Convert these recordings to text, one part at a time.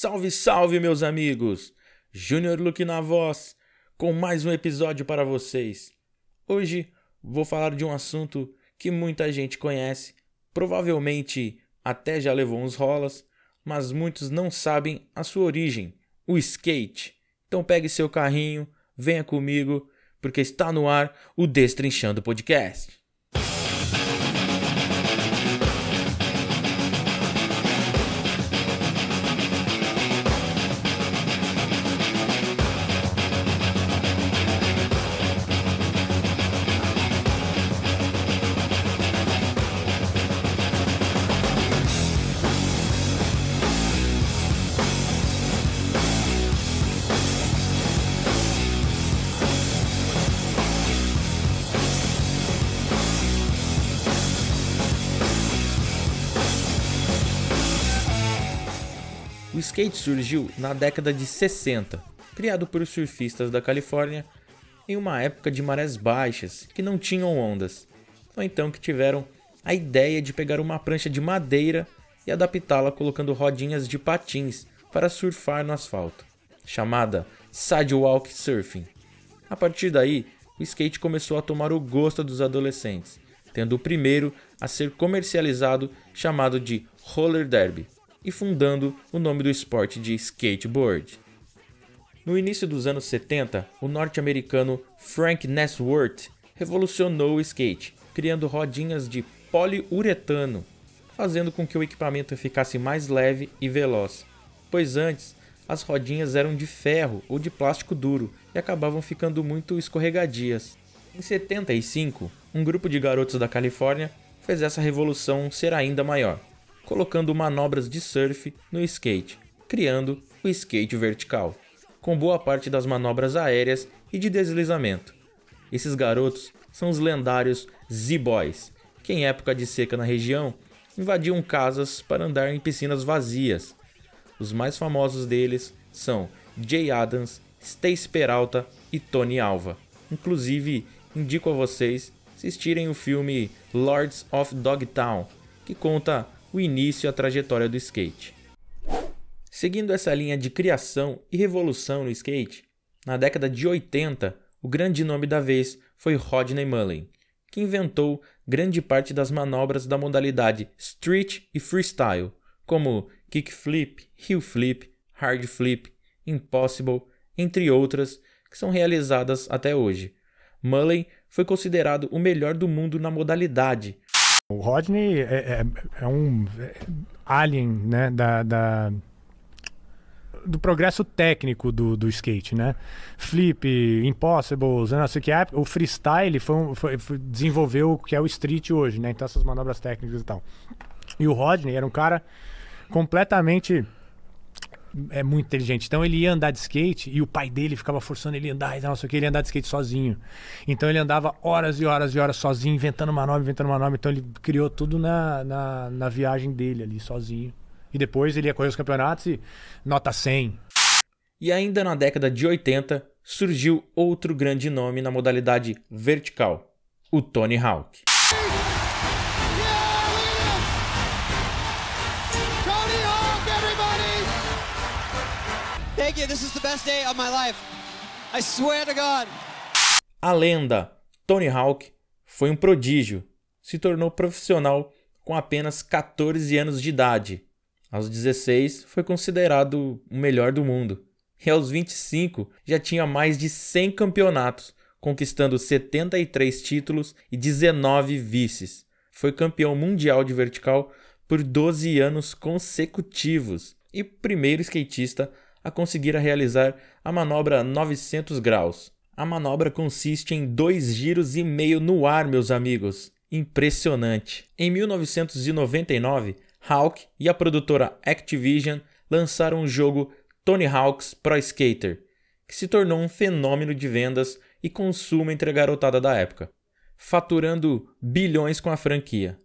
Salve, salve, meus amigos! Júnior Luke na voz, com mais um episódio para vocês. Hoje vou falar de um assunto que muita gente conhece, provavelmente até já levou uns rolas, mas muitos não sabem a sua origem, o skate. Então pegue seu carrinho, venha comigo, porque está no ar o Destrinchando Podcast. O skate surgiu na década de 60, criado por surfistas da Califórnia em uma época de marés baixas que não tinham ondas. Foi então que tiveram a ideia de pegar uma prancha de madeira e adaptá-la colocando rodinhas de patins para surfar no asfalto, chamada Sidewalk Surfing. A partir daí, o skate começou a tomar o gosto dos adolescentes, tendo o primeiro a ser comercializado chamado de roller derby e fundando o nome do esporte de skateboard. No início dos anos 70, o norte-americano Frank Nesworth revolucionou o skate, criando rodinhas de poliuretano, fazendo com que o equipamento ficasse mais leve e veloz, pois antes as rodinhas eram de ferro ou de plástico duro e acabavam ficando muito escorregadias. Em 75, um grupo de garotos da Califórnia fez essa revolução ser ainda maior colocando manobras de surf no skate, criando o skate vertical, com boa parte das manobras aéreas e de deslizamento. Esses garotos são os lendários Z-Boys, que em época de seca na região invadiam casas para andar em piscinas vazias. Os mais famosos deles são Jay Adams, Stace Peralta e Tony Alva. Inclusive, indico a vocês assistirem o filme Lords of Dogtown, que conta o início e a trajetória do skate. Seguindo essa linha de criação e revolução no skate, na década de 80, o grande nome da vez foi Rodney Mullen, que inventou grande parte das manobras da modalidade street e freestyle, como kickflip, heel flip, hard flip, impossible, entre outras, que são realizadas até hoje. Mullen foi considerado o melhor do mundo na modalidade, o Rodney é, é, é um alien, né, da, da, do progresso técnico do, do skate, né? Flip, Impossibles, não sei o que é. O freestyle foi, foi, foi, desenvolveu o que é o street hoje, né? Então essas manobras técnicas e tal. E o Rodney era um cara completamente é muito inteligente. Então ele ia andar de skate e o pai dele ficava forçando ele a andar e não sei o que, ele ia andar de skate sozinho. Então ele andava horas e horas e horas sozinho, inventando uma nova, inventando uma nova. Então ele criou tudo na, na, na viagem dele ali, sozinho. E depois ele ia correr os campeonatos e nota 100. E ainda na década de 80 surgiu outro grande nome na modalidade vertical, o Tony Hawk. Thank you. This is the best day of my life. I swear to God. A lenda Tony Hawk foi um prodígio. Se tornou profissional com apenas 14 anos de idade. Aos 16 foi considerado o melhor do mundo. E aos 25 já tinha mais de 100 campeonatos, conquistando 73 títulos e 19 vices. Foi campeão mundial de vertical por 12 anos consecutivos e primeiro skatista a conseguir realizar a manobra 900 graus. A manobra consiste em dois giros e meio no ar, meus amigos. Impressionante. Em 1999, Hawk e a produtora Activision lançaram o jogo Tony Hawk's Pro Skater, que se tornou um fenômeno de vendas e consumo entre a garotada da época, faturando bilhões com a franquia.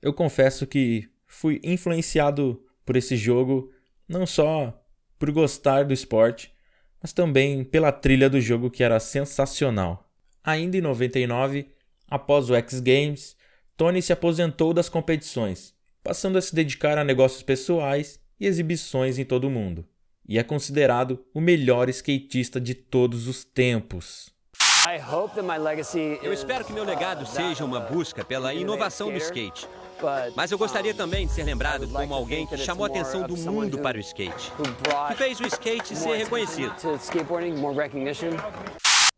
Eu confesso que fui influenciado por esse jogo não só por gostar do esporte, mas também pela trilha do jogo que era sensacional. Ainda em 99, após o X Games, Tony se aposentou das competições, passando a se dedicar a negócios pessoais e exibições em todo o mundo, e é considerado o melhor skatista de todos os tempos. Eu espero que meu legado seja uma busca pela inovação do skate. Mas eu gostaria também de ser lembrado como alguém que chamou a atenção do mundo para o skate, que fez o skate ser reconhecido.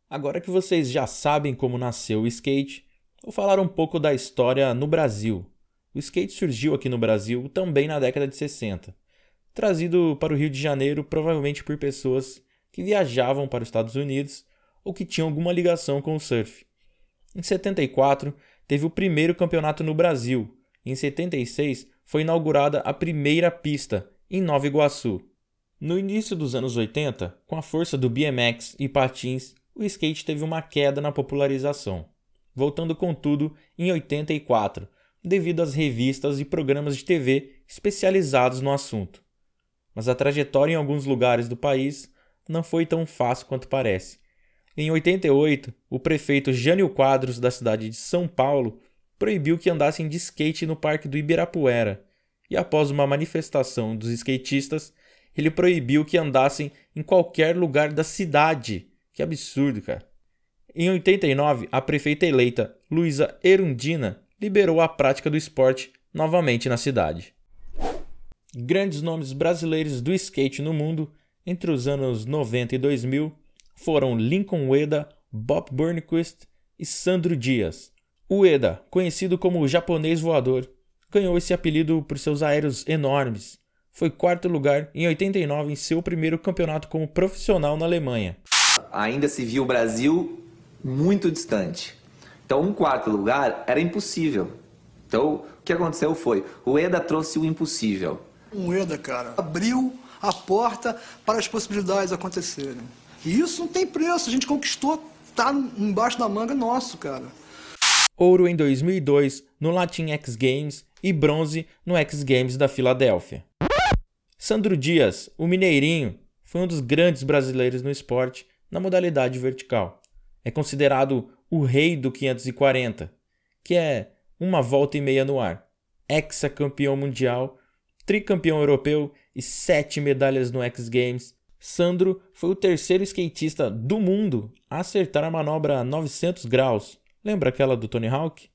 Agora que vocês já sabem como nasceu o skate, vou falar um pouco da história no Brasil. O skate surgiu aqui no Brasil também na década de 60, trazido para o Rio de Janeiro provavelmente por pessoas que viajavam para os Estados Unidos ou que tinham alguma ligação com o surf. Em 74, teve o primeiro campeonato no Brasil. Em 76, foi inaugurada a primeira pista, em Nova Iguaçu. No início dos anos 80, com a força do BMX e patins, o skate teve uma queda na popularização, voltando contudo em 84, devido às revistas e programas de TV especializados no assunto. Mas a trajetória em alguns lugares do país não foi tão fácil quanto parece. Em 88, o prefeito Jânio Quadros da cidade de São Paulo proibiu que andassem de skate no Parque do Ibirapuera, e após uma manifestação dos skatistas, ele proibiu que andassem em qualquer lugar da cidade. Que absurdo, cara. Em 89, a prefeita eleita Luísa Erundina liberou a prática do esporte novamente na cidade. Grandes nomes brasileiros do skate no mundo entre os anos 90 e 2000 foram Lincoln Ueda, Bob Burnquist e Sandro Dias. Ueda, conhecido como o japonês voador, ganhou esse apelido por seus aéreos enormes. Foi quarto lugar em 89 em seu primeiro campeonato como profissional na Alemanha. Ainda se viu o Brasil muito distante. Então, um quarto lugar era impossível. Então, o que aconteceu foi, o EDA trouxe o impossível. O EDA, cara, abriu a porta para as possibilidades acontecerem. E isso não tem preço, a gente conquistou, tá embaixo da manga nosso, cara. Ouro em 2002 no Latin X Games e bronze no X Games da Filadélfia. Sandro Dias, o mineirinho, foi um dos grandes brasileiros no esporte na modalidade vertical. É considerado o rei do 540, que é uma volta e meia no ar, ex-campeão mundial, tricampeão europeu e sete medalhas no X Games Sandro foi o terceiro skatista do mundo a acertar a manobra 900 graus, lembra aquela do Tony Hawk?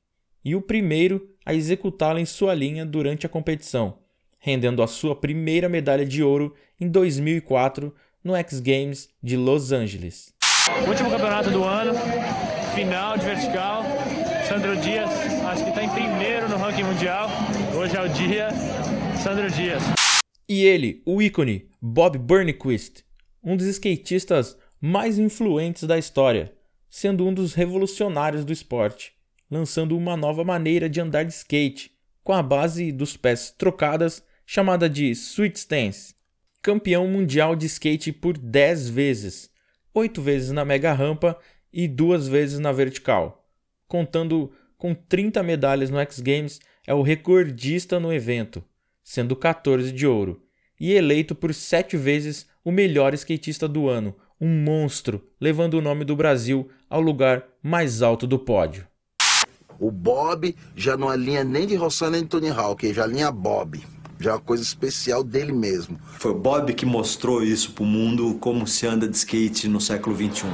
E o primeiro a executá-la em sua linha durante a competição, rendendo a sua primeira medalha de ouro em 2004 no X Games de Los Angeles. Último campeonato do ano, final de vertical. Sandro Dias, acho que está em primeiro no ranking mundial. Hoje é o dia. Sandro Dias. E ele, o ícone Bob Burnquist, um dos skatistas mais influentes da história, sendo um dos revolucionários do esporte, lançando uma nova maneira de andar de skate, com a base dos pés trocadas, chamada de Sweet Stance. Campeão mundial de skate por 10 vezes, 8 vezes na mega rampa e 2 vezes na vertical. Contando com 30 medalhas no X Games, é o recordista no evento sendo 14 de ouro, e eleito por sete vezes o melhor skatista do ano, um monstro, levando o nome do Brasil ao lugar mais alto do pódio. O Bob já não alinha nem de Rossan nem de Tony Hawk, já alinha Bob. Já é uma coisa especial dele mesmo. Foi o Bob que mostrou isso para o mundo como se anda de skate no século XXI.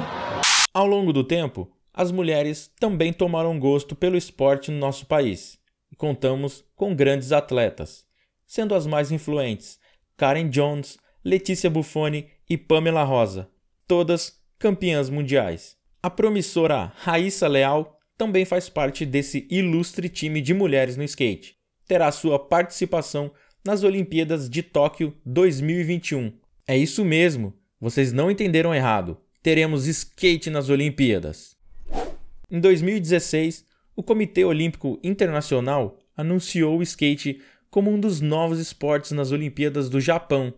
Ao longo do tempo, as mulheres também tomaram gosto pelo esporte no nosso país. E contamos com grandes atletas sendo as mais influentes Karen Jones, Letícia Buffoni e Pamela Rosa, todas campeãs mundiais. A promissora Raíssa Leal também faz parte desse ilustre time de mulheres no skate. Terá sua participação nas Olimpíadas de Tóquio 2021. É isso mesmo, vocês não entenderam errado. Teremos skate nas Olimpíadas. Em 2016, o Comitê Olímpico Internacional anunciou o skate como um dos novos esportes nas Olimpíadas do Japão.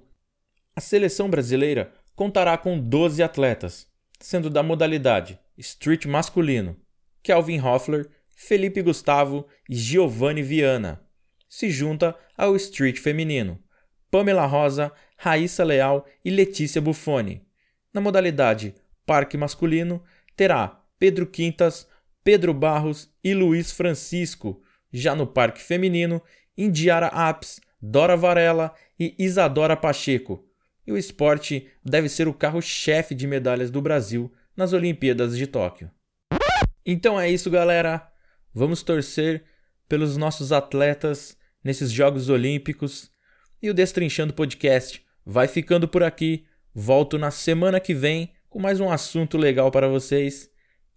A seleção brasileira contará com 12 atletas, sendo da modalidade street masculino, Kelvin Hoffler, Felipe Gustavo e Giovanni Viana. Se junta ao street feminino, Pamela Rosa, Raíssa Leal e Letícia Buffoni. Na modalidade parque masculino, terá Pedro Quintas, Pedro Barros e Luiz Francisco. Já no parque feminino, Indiara Apps, Dora Varela e Isadora Pacheco. E o esporte deve ser o carro-chefe de medalhas do Brasil nas Olimpíadas de Tóquio. Então é isso, galera. Vamos torcer pelos nossos atletas nesses Jogos Olímpicos. E o Destrinchando Podcast vai ficando por aqui. Volto na semana que vem com mais um assunto legal para vocês.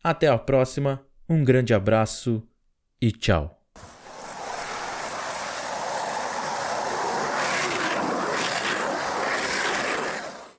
Até a próxima, um grande abraço e tchau.